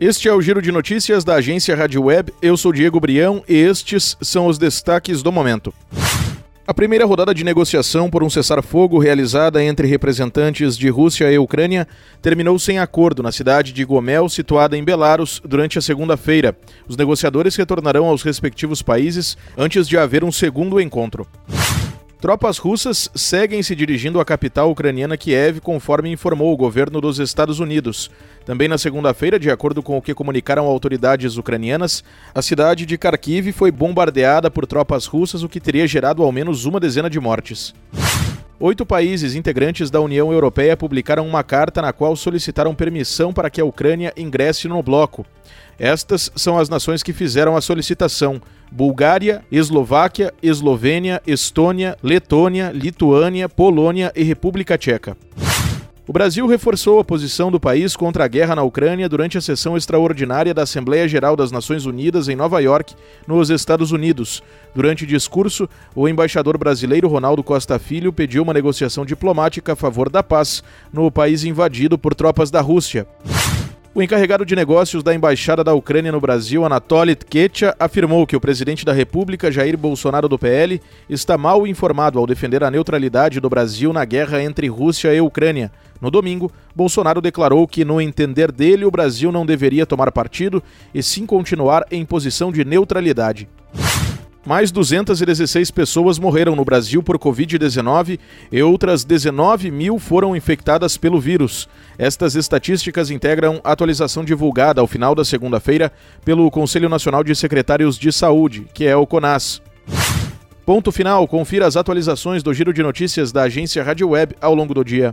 Este é o Giro de Notícias da agência Rádio Web. Eu sou Diego Brião e estes são os destaques do momento. A primeira rodada de negociação por um cessar-fogo realizada entre representantes de Rússia e Ucrânia terminou sem acordo na cidade de Gomel, situada em Belarus, durante a segunda-feira. Os negociadores retornarão aos respectivos países antes de haver um segundo encontro. Tropas russas seguem se dirigindo à capital ucraniana Kiev, conforme informou o governo dos Estados Unidos. Também na segunda-feira, de acordo com o que comunicaram autoridades ucranianas, a cidade de Kharkiv foi bombardeada por tropas russas, o que teria gerado ao menos uma dezena de mortes. Oito países integrantes da União Europeia publicaram uma carta na qual solicitaram permissão para que a Ucrânia ingresse no bloco. Estas são as nações que fizeram a solicitação: Bulgária, Eslováquia, Eslovênia, Estônia, Letônia, Lituânia, Polônia e República Tcheca. O Brasil reforçou a posição do país contra a guerra na Ucrânia durante a sessão extraordinária da Assembleia Geral das Nações Unidas em Nova York, nos Estados Unidos. Durante discurso, o embaixador brasileiro Ronaldo Costa Filho pediu uma negociação diplomática a favor da paz no país invadido por tropas da Rússia. O encarregado de negócios da Embaixada da Ucrânia no Brasil, Anatoly Tketcha, afirmou que o presidente da República, Jair Bolsonaro do PL, está mal informado ao defender a neutralidade do Brasil na guerra entre Rússia e Ucrânia. No domingo, Bolsonaro declarou que, no entender dele, o Brasil não deveria tomar partido e sim continuar em posição de neutralidade. Mais 216 pessoas morreram no Brasil por Covid-19 e outras 19 mil foram infectadas pelo vírus. Estas estatísticas integram atualização divulgada ao final da segunda-feira pelo Conselho Nacional de Secretários de Saúde, que é o CONAS. Ponto final, confira as atualizações do Giro de Notícias da agência Rádio Web ao longo do dia.